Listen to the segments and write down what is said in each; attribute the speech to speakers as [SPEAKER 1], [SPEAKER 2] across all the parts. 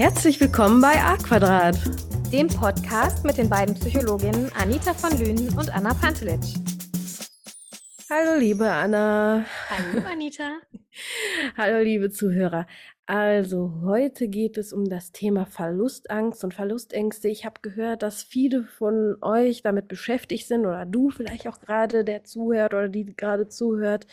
[SPEAKER 1] Herzlich willkommen bei A Quadrat,
[SPEAKER 2] dem Podcast mit den beiden Psychologinnen Anita von Lünen und Anna Pantelitsch.
[SPEAKER 1] Hallo liebe Anna.
[SPEAKER 2] Hallo Anita.
[SPEAKER 1] Hallo liebe Zuhörer. Also heute geht es um das Thema Verlustangst und Verlustängste. Ich habe gehört, dass viele von euch damit beschäftigt sind oder du vielleicht auch gerade, der zuhört oder die gerade zuhört.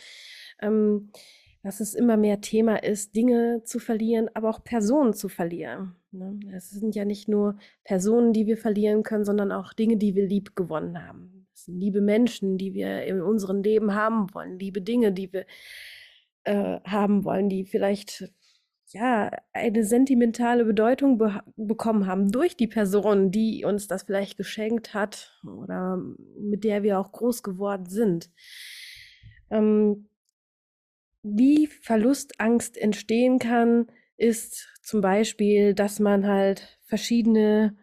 [SPEAKER 1] Ähm, dass es immer mehr Thema ist, Dinge zu verlieren, aber auch Personen zu verlieren. Ne? Es sind ja nicht nur Personen, die wir verlieren können, sondern auch Dinge, die wir lieb gewonnen haben. Es sind liebe Menschen, die wir in unserem Leben haben wollen, liebe Dinge, die wir äh, haben wollen, die vielleicht ja eine sentimentale Bedeutung be bekommen haben durch die Person, die uns das vielleicht geschenkt hat oder mit der wir auch groß geworden sind. Ähm, wie Verlustangst entstehen kann, ist zum Beispiel, dass man halt verschiedene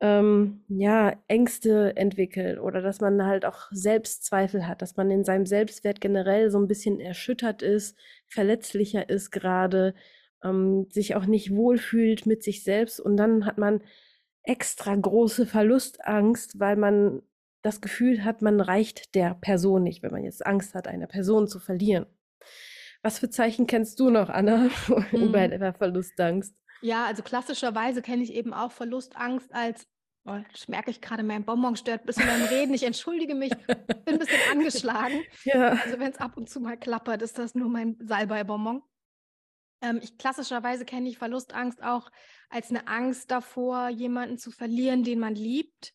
[SPEAKER 1] ähm, ja, Ängste entwickelt oder dass man halt auch Selbstzweifel hat, dass man in seinem Selbstwert generell so ein bisschen erschüttert ist, verletzlicher ist gerade, ähm, sich auch nicht wohlfühlt mit sich selbst und dann hat man extra große Verlustangst, weil man das Gefühl hat, man reicht der Person nicht, wenn man jetzt Angst hat, eine Person zu verlieren. Was für Zeichen kennst du noch, Anna, mhm. bei der Verlustangst?
[SPEAKER 2] Ja, also klassischerweise kenne ich eben auch Verlustangst als, oh, das merke ich gerade, mein Bonbon stört ein bisschen beim Reden. Ich entschuldige mich, bin ein bisschen angeschlagen. Ja. Also wenn es ab und zu mal klappert, ist das nur mein Salbei-Bonbon. Ähm, ich, klassischerweise kenne ich Verlustangst auch als eine Angst davor, jemanden zu verlieren, den man liebt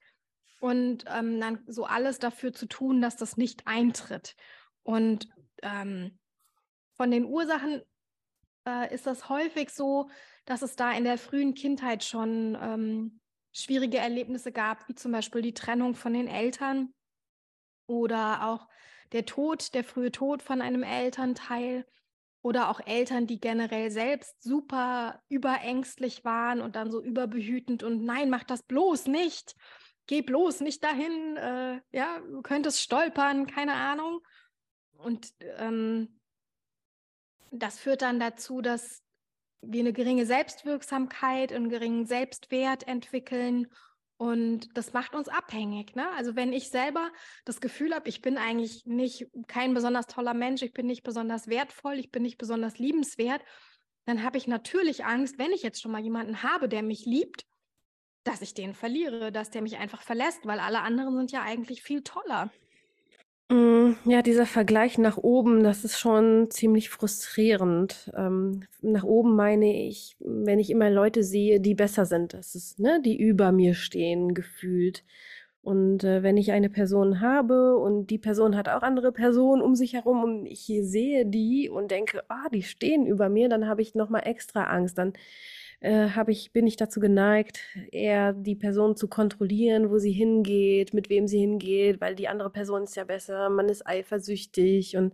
[SPEAKER 2] und ähm, dann so alles dafür zu tun, dass das nicht eintritt. Und ähm, von den Ursachen äh, ist das häufig so, dass es da in der frühen Kindheit schon ähm, schwierige Erlebnisse gab, wie zum Beispiel die Trennung von den Eltern oder auch der Tod, der frühe Tod von einem Elternteil oder auch Eltern, die generell selbst super überängstlich waren und dann so überbehütend und nein, mach das bloß nicht, geh bloß nicht dahin, äh, ja, du könntest stolpern, keine Ahnung. Und ähm, das führt dann dazu, dass wir eine geringe Selbstwirksamkeit und einen geringen Selbstwert entwickeln und das macht uns abhängig. Ne? Also wenn ich selber das Gefühl habe, ich bin eigentlich nicht kein besonders toller Mensch, ich bin nicht besonders wertvoll, ich bin nicht besonders liebenswert, dann habe ich natürlich Angst, wenn ich jetzt schon mal jemanden habe, der mich liebt, dass ich den verliere, dass der mich einfach verlässt, weil alle anderen sind ja eigentlich viel toller.
[SPEAKER 1] Ja, dieser Vergleich nach oben, das ist schon ziemlich frustrierend. Ähm, nach oben meine ich, wenn ich immer Leute sehe, die besser sind, das ist, ne, die über mir stehen, gefühlt. Und äh, wenn ich eine Person habe und die Person hat auch andere Personen um sich herum und ich sehe die und denke, ah, die stehen über mir, dann habe ich nochmal extra Angst. Dann äh, habe ich, bin ich dazu geneigt, eher die Person zu kontrollieren, wo sie hingeht, mit wem sie hingeht, weil die andere Person ist ja besser, man ist eifersüchtig und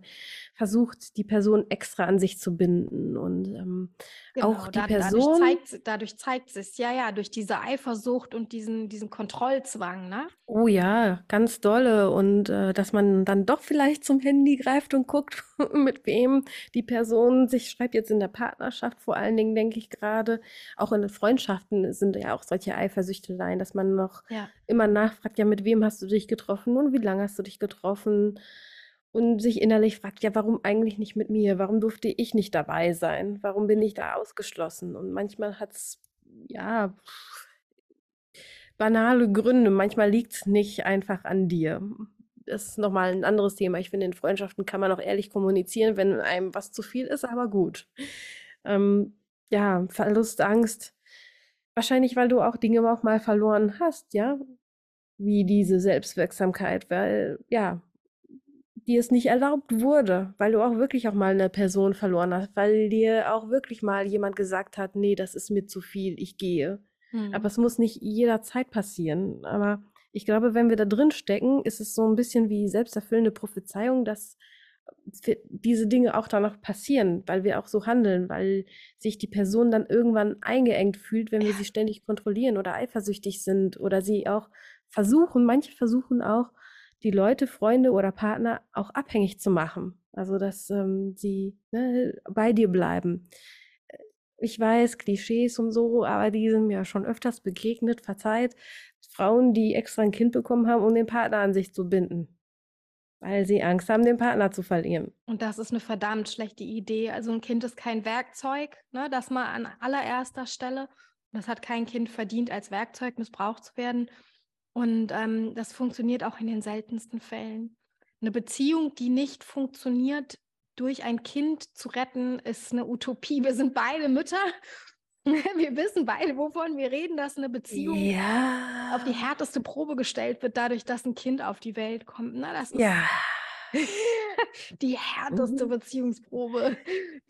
[SPEAKER 1] versucht, die Person extra an sich zu binden. Und ähm, genau, auch die da, Person.
[SPEAKER 2] Dadurch zeigt, dadurch zeigt es, ja, ja, durch diese Eifersucht und diesen, diesen Kontrollzwang, ne?
[SPEAKER 1] Oh ja, ganz dolle. Und äh, dass man dann doch vielleicht zum Handy greift und guckt, mit wem die Person sich schreibt, jetzt in der Partnerschaft vor allen Dingen, denke ich gerade auch in den Freundschaften sind ja auch solche Eifersüchteleien, dass man noch ja. immer nachfragt, ja, mit wem hast du dich getroffen und wie lange hast du dich getroffen? Und sich innerlich fragt, ja, warum eigentlich nicht mit mir? Warum durfte ich nicht dabei sein? Warum bin ich da ausgeschlossen? Und manchmal hat es, ja, banale Gründe. Manchmal liegt es nicht einfach an dir. Das ist nochmal ein anderes Thema. Ich finde, in Freundschaften kann man auch ehrlich kommunizieren, wenn einem was zu viel ist, aber gut. Ähm, ja, Verlustangst. Wahrscheinlich, weil du auch Dinge auch mal verloren hast, ja? Wie diese Selbstwirksamkeit, weil, ja, dir es nicht erlaubt wurde, weil du auch wirklich auch mal eine Person verloren hast, weil dir auch wirklich mal jemand gesagt hat, nee, das ist mir zu viel, ich gehe. Mhm. Aber es muss nicht jederzeit passieren. Aber ich glaube, wenn wir da drin stecken, ist es so ein bisschen wie selbsterfüllende Prophezeiung, dass diese Dinge auch dann noch passieren, weil wir auch so handeln, weil sich die Person dann irgendwann eingeengt fühlt, wenn wir sie ständig kontrollieren oder eifersüchtig sind oder sie auch versuchen, manche versuchen auch, die Leute, Freunde oder Partner auch abhängig zu machen. Also, dass ähm, sie ne, bei dir bleiben. Ich weiß, Klischees und so, aber die sind mir schon öfters begegnet, verzeiht. Frauen, die extra ein Kind bekommen haben, um den Partner an sich zu binden. Weil sie Angst haben, den Partner zu verlieren.
[SPEAKER 2] Und das ist eine verdammt schlechte Idee. Also ein Kind ist kein Werkzeug, ne, das mal an allererster Stelle. Das hat kein Kind verdient, als Werkzeug missbraucht zu werden. Und ähm, das funktioniert auch in den seltensten Fällen. Eine Beziehung, die nicht funktioniert, durch ein Kind zu retten, ist eine Utopie. Wir sind beide Mütter. Wir wissen beide, wovon wir reden, dass eine Beziehung ja. auf die härteste Probe gestellt wird, dadurch, dass ein Kind auf die Welt kommt. Na, das ist ja. die härteste mhm. Beziehungsprobe,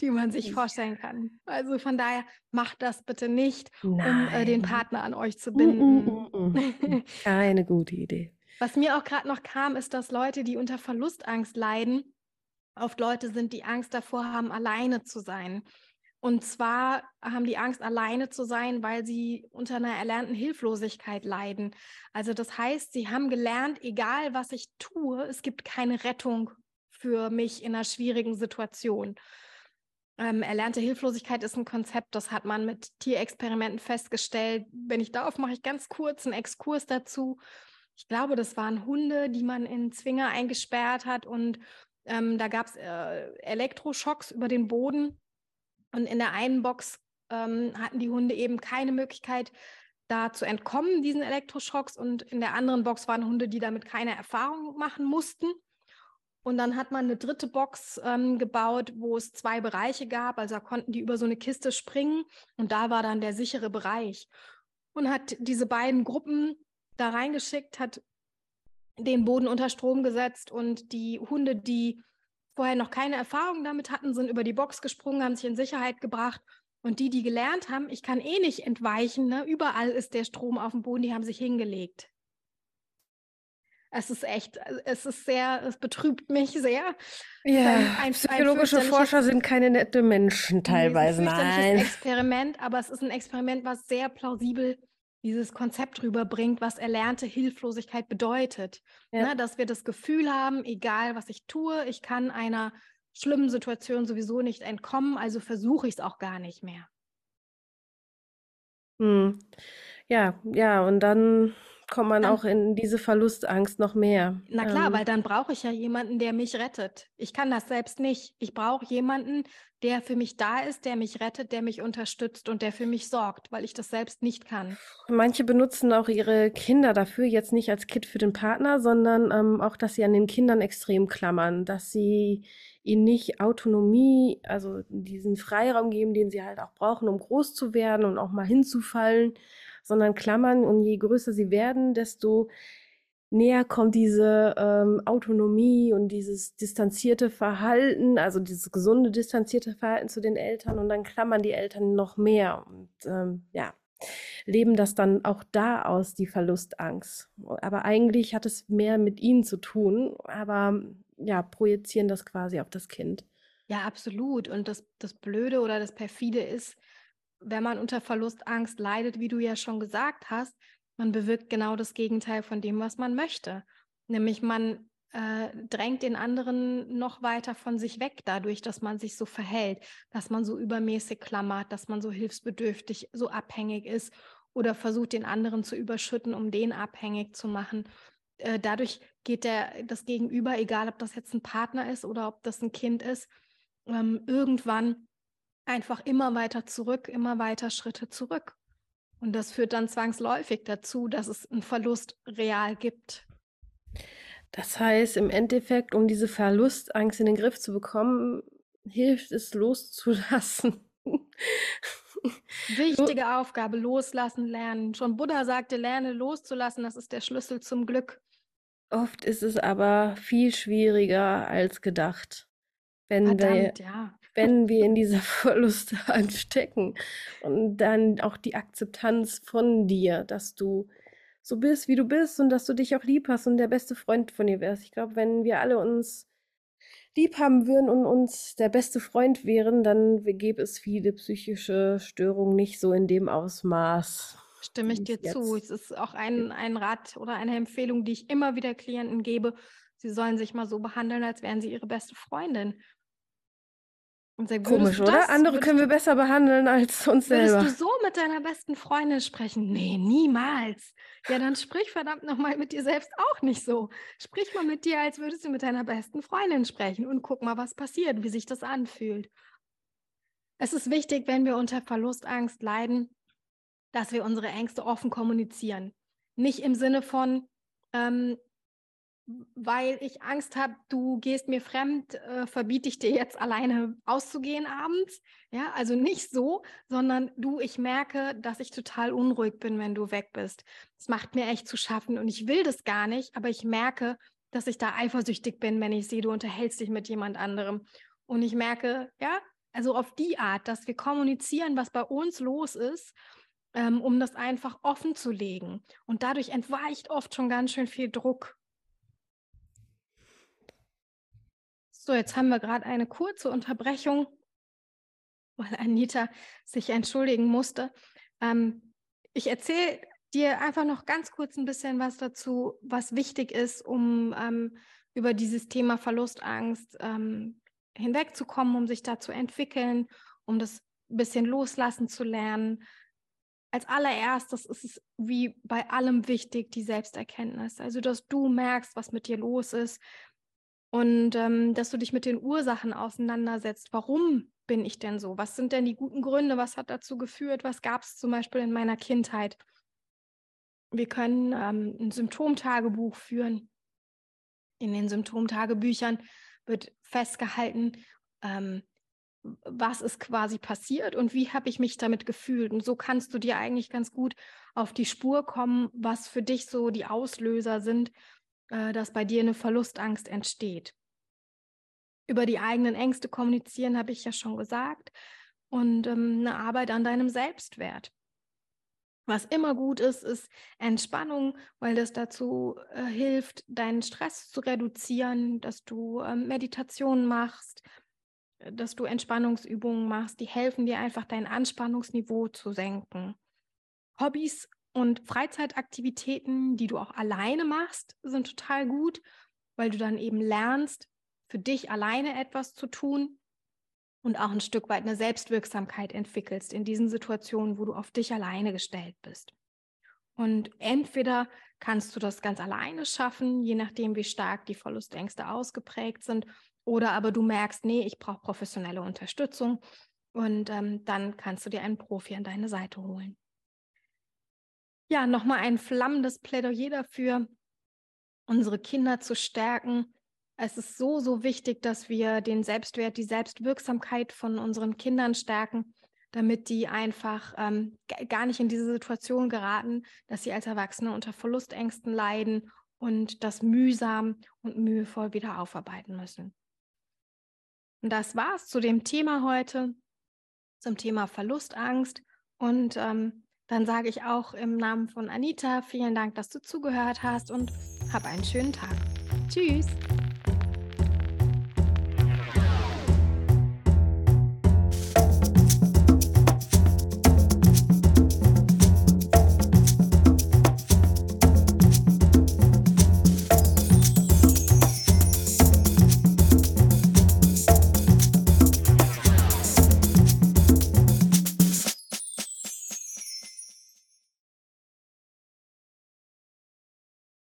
[SPEAKER 2] die man sich vorstellen kann. Also von daher macht das bitte nicht, Nein. um äh, den Partner an euch zu binden.
[SPEAKER 1] Mm, mm, mm, Keine gute Idee.
[SPEAKER 2] Was mir auch gerade noch kam, ist, dass Leute, die unter Verlustangst leiden, oft Leute sind, die Angst davor haben, alleine zu sein. Und zwar haben die Angst, alleine zu sein, weil sie unter einer erlernten Hilflosigkeit leiden. Also das heißt, sie haben gelernt, egal was ich tue, es gibt keine Rettung für mich in einer schwierigen Situation. Ähm, erlernte Hilflosigkeit ist ein Konzept, das hat man mit Tierexperimenten festgestellt. Wenn ich darauf mache ich ganz kurz einen Exkurs dazu. Ich glaube, das waren Hunde, die man in Zwinger eingesperrt hat und ähm, da gab es äh, Elektroschocks über den Boden und in der einen Box ähm, hatten die Hunde eben keine Möglichkeit, da zu entkommen, diesen Elektroschocks. Und in der anderen Box waren Hunde, die damit keine Erfahrung machen mussten. Und dann hat man eine dritte Box ähm, gebaut, wo es zwei Bereiche gab. Also da konnten die über so eine Kiste springen und da war dann der sichere Bereich. Und hat diese beiden Gruppen da reingeschickt, hat den Boden unter Strom gesetzt und die Hunde, die vorher noch keine Erfahrung damit hatten, sind über die Box gesprungen, haben sich in Sicherheit gebracht. Und die, die gelernt haben, ich kann eh nicht entweichen, ne? überall ist der Strom auf dem Boden, die haben sich hingelegt. Es ist echt, es ist sehr, es betrübt mich sehr.
[SPEAKER 1] Ja, ein, ein, psychologische ein Forscher sind keine nette Menschen teilweise.
[SPEAKER 2] Nein. Ein Experiment, aber es ist ein Experiment, was sehr plausibel dieses Konzept rüberbringt, was erlernte Hilflosigkeit bedeutet. Ja. Ne, dass wir das Gefühl haben, egal was ich tue, ich kann einer schlimmen Situation sowieso nicht entkommen, also versuche ich es auch gar nicht mehr.
[SPEAKER 1] Hm. Ja, ja, und dann kommt man Dann auch in diese Verlustangst noch mehr.
[SPEAKER 2] Na klar, Ähm, weil dann brauche ich ja jemanden, der mich rettet. Ich kann das selbst nicht. Ich brauche jemanden, der für mich da ist, der mich rettet, der mich unterstützt und der für mich sorgt, weil ich das selbst nicht kann.
[SPEAKER 1] manche benutzen auch ihre Kinder dafür, jetzt nicht als Kit für den Partner, sondern ähm, auch, dass sie an den Kindern extrem klammern, dass sie ihnen nicht Autonomie, also diesen Freiraum geben, den sie halt auch brauchen, um groß zu werden und auch mal hinzufallen sondern klammern und je größer sie werden, desto näher kommt diese ähm, Autonomie und dieses distanzierte Verhalten, also dieses gesunde distanzierte Verhalten zu den Eltern und dann klammern die Eltern noch mehr und ähm, ja, leben das dann auch da aus, die Verlustangst. Aber eigentlich hat es mehr mit ihnen zu tun, aber ja, projizieren das quasi auf das Kind.
[SPEAKER 2] Ja, absolut. Und das, das Blöde oder das Perfide ist, wenn man unter Verlustangst leidet, wie du ja schon gesagt hast, man bewirkt genau das Gegenteil von dem, was man möchte. Nämlich man äh, drängt den anderen noch weiter von sich weg, dadurch, dass man sich so verhält, dass man so übermäßig klammert, dass man so hilfsbedürftig, so abhängig ist oder versucht, den anderen zu überschütten, um den abhängig zu machen. Äh, dadurch geht der, das Gegenüber, egal ob das jetzt ein Partner ist oder ob das ein Kind ist, ähm, irgendwann einfach immer weiter zurück, immer weiter Schritte zurück. Und das führt dann zwangsläufig dazu, dass es einen Verlust real gibt.
[SPEAKER 1] Das heißt, im Endeffekt, um diese Verlustangst in den Griff zu bekommen, hilft es loszulassen.
[SPEAKER 2] Wichtige Aufgabe, loslassen, lernen. Schon Buddha sagte, lerne loszulassen, das ist der Schlüssel zum Glück.
[SPEAKER 1] Oft ist es aber viel schwieriger als gedacht. Wenn Verdammt, wir, ja wenn wir in dieser Verlustangst stecken. Und dann auch die Akzeptanz von dir, dass du so bist, wie du bist und dass du dich auch lieb hast und der beste Freund von dir wärst. Ich glaube, wenn wir alle uns lieb haben würden und uns der beste Freund wären, dann gäbe es viele psychische Störungen nicht so in dem Ausmaß.
[SPEAKER 2] Stimme ich dir jetzt. zu. Es ist auch ein, ein Rat oder eine Empfehlung, die ich immer wieder Klienten gebe. Sie sollen sich mal so behandeln, als wären sie ihre beste Freundin
[SPEAKER 1] Komisch, oder? Andere können wir besser behandeln als uns selber.
[SPEAKER 2] Würdest du so mit deiner besten Freundin sprechen? Nee, niemals. Ja, dann sprich verdammt nochmal mit dir selbst auch nicht so. Sprich mal mit dir, als würdest du mit deiner besten Freundin sprechen und guck mal, was passiert, wie sich das anfühlt. Es ist wichtig, wenn wir unter Verlustangst leiden, dass wir unsere Ängste offen kommunizieren. Nicht im Sinne von, ähm, weil ich Angst habe, du gehst mir fremd, äh, verbiete ich dir jetzt alleine auszugehen abends. Ja, also nicht so, sondern du, ich merke, dass ich total unruhig bin, wenn du weg bist. Es macht mir echt zu schaffen und ich will das gar nicht, aber ich merke, dass ich da eifersüchtig bin, wenn ich sehe, du unterhältst dich mit jemand anderem. Und ich merke, ja, also auf die Art, dass wir kommunizieren, was bei uns los ist, ähm, um das einfach offen zu legen. Und dadurch entweicht oft schon ganz schön viel Druck So, jetzt haben wir gerade eine kurze Unterbrechung, weil Anita sich entschuldigen musste. Ähm, ich erzähle dir einfach noch ganz kurz ein bisschen was dazu, was wichtig ist, um ähm, über dieses Thema Verlustangst ähm, hinwegzukommen, um sich da zu entwickeln, um das ein bisschen loslassen zu lernen. Als allererstes ist es wie bei allem wichtig, die Selbsterkenntnis. Also, dass du merkst, was mit dir los ist, und ähm, dass du dich mit den Ursachen auseinandersetzt. Warum bin ich denn so? Was sind denn die guten Gründe? Was hat dazu geführt? Was gab es zum Beispiel in meiner Kindheit? Wir können ähm, ein Symptomtagebuch führen. In den Symptomtagebüchern wird festgehalten, ähm, was ist quasi passiert und wie habe ich mich damit gefühlt. Und so kannst du dir eigentlich ganz gut auf die Spur kommen, was für dich so die Auslöser sind äh, dass bei dir eine Verlustangst entsteht. Über die eigenen Ängste kommunizieren, habe ich ja schon gesagt, und ähm, eine Arbeit an deinem Selbstwert. Was immer gut ist, ist Entspannung, weil das dazu äh, hilft, deinen Stress zu reduzieren, dass du äh, Meditation machst, dass du Entspannungsübungen machst, die helfen dir einfach dein Anspannungsniveau zu senken. Hobbys und Freizeitaktivitäten, die du auch alleine machst, sind total gut, weil du dann eben lernst, für dich alleine etwas zu tun und auch ein Stück weit eine Selbstwirksamkeit entwickelst in diesen Situationen, wo du auf dich alleine gestellt bist. Und entweder kannst du das ganz alleine schaffen, je nachdem, wie stark die Verlustängste ausgeprägt sind, oder aber du merkst, nee, ich brauche professionelle Unterstützung und ähm, dann kannst du dir einen Profi an deine Seite holen. Ja, nochmal ein flammendes Plädoyer dafür, unsere Kinder zu stärken. Es ist so, so wichtig, dass wir den Selbstwert, die Selbstwirksamkeit von unseren Kindern stärken, damit die einfach ähm, gar nicht in diese Situation geraten, dass sie als Erwachsene unter Verlustängsten leiden und das mühsam und mühevoll wieder aufarbeiten müssen. Und das war's zu dem Thema heute, zum Thema Verlustangst. Und ähm, dann sage ich auch im Namen von Anita vielen Dank, dass du zugehört hast und hab einen schönen Tag. Tschüss.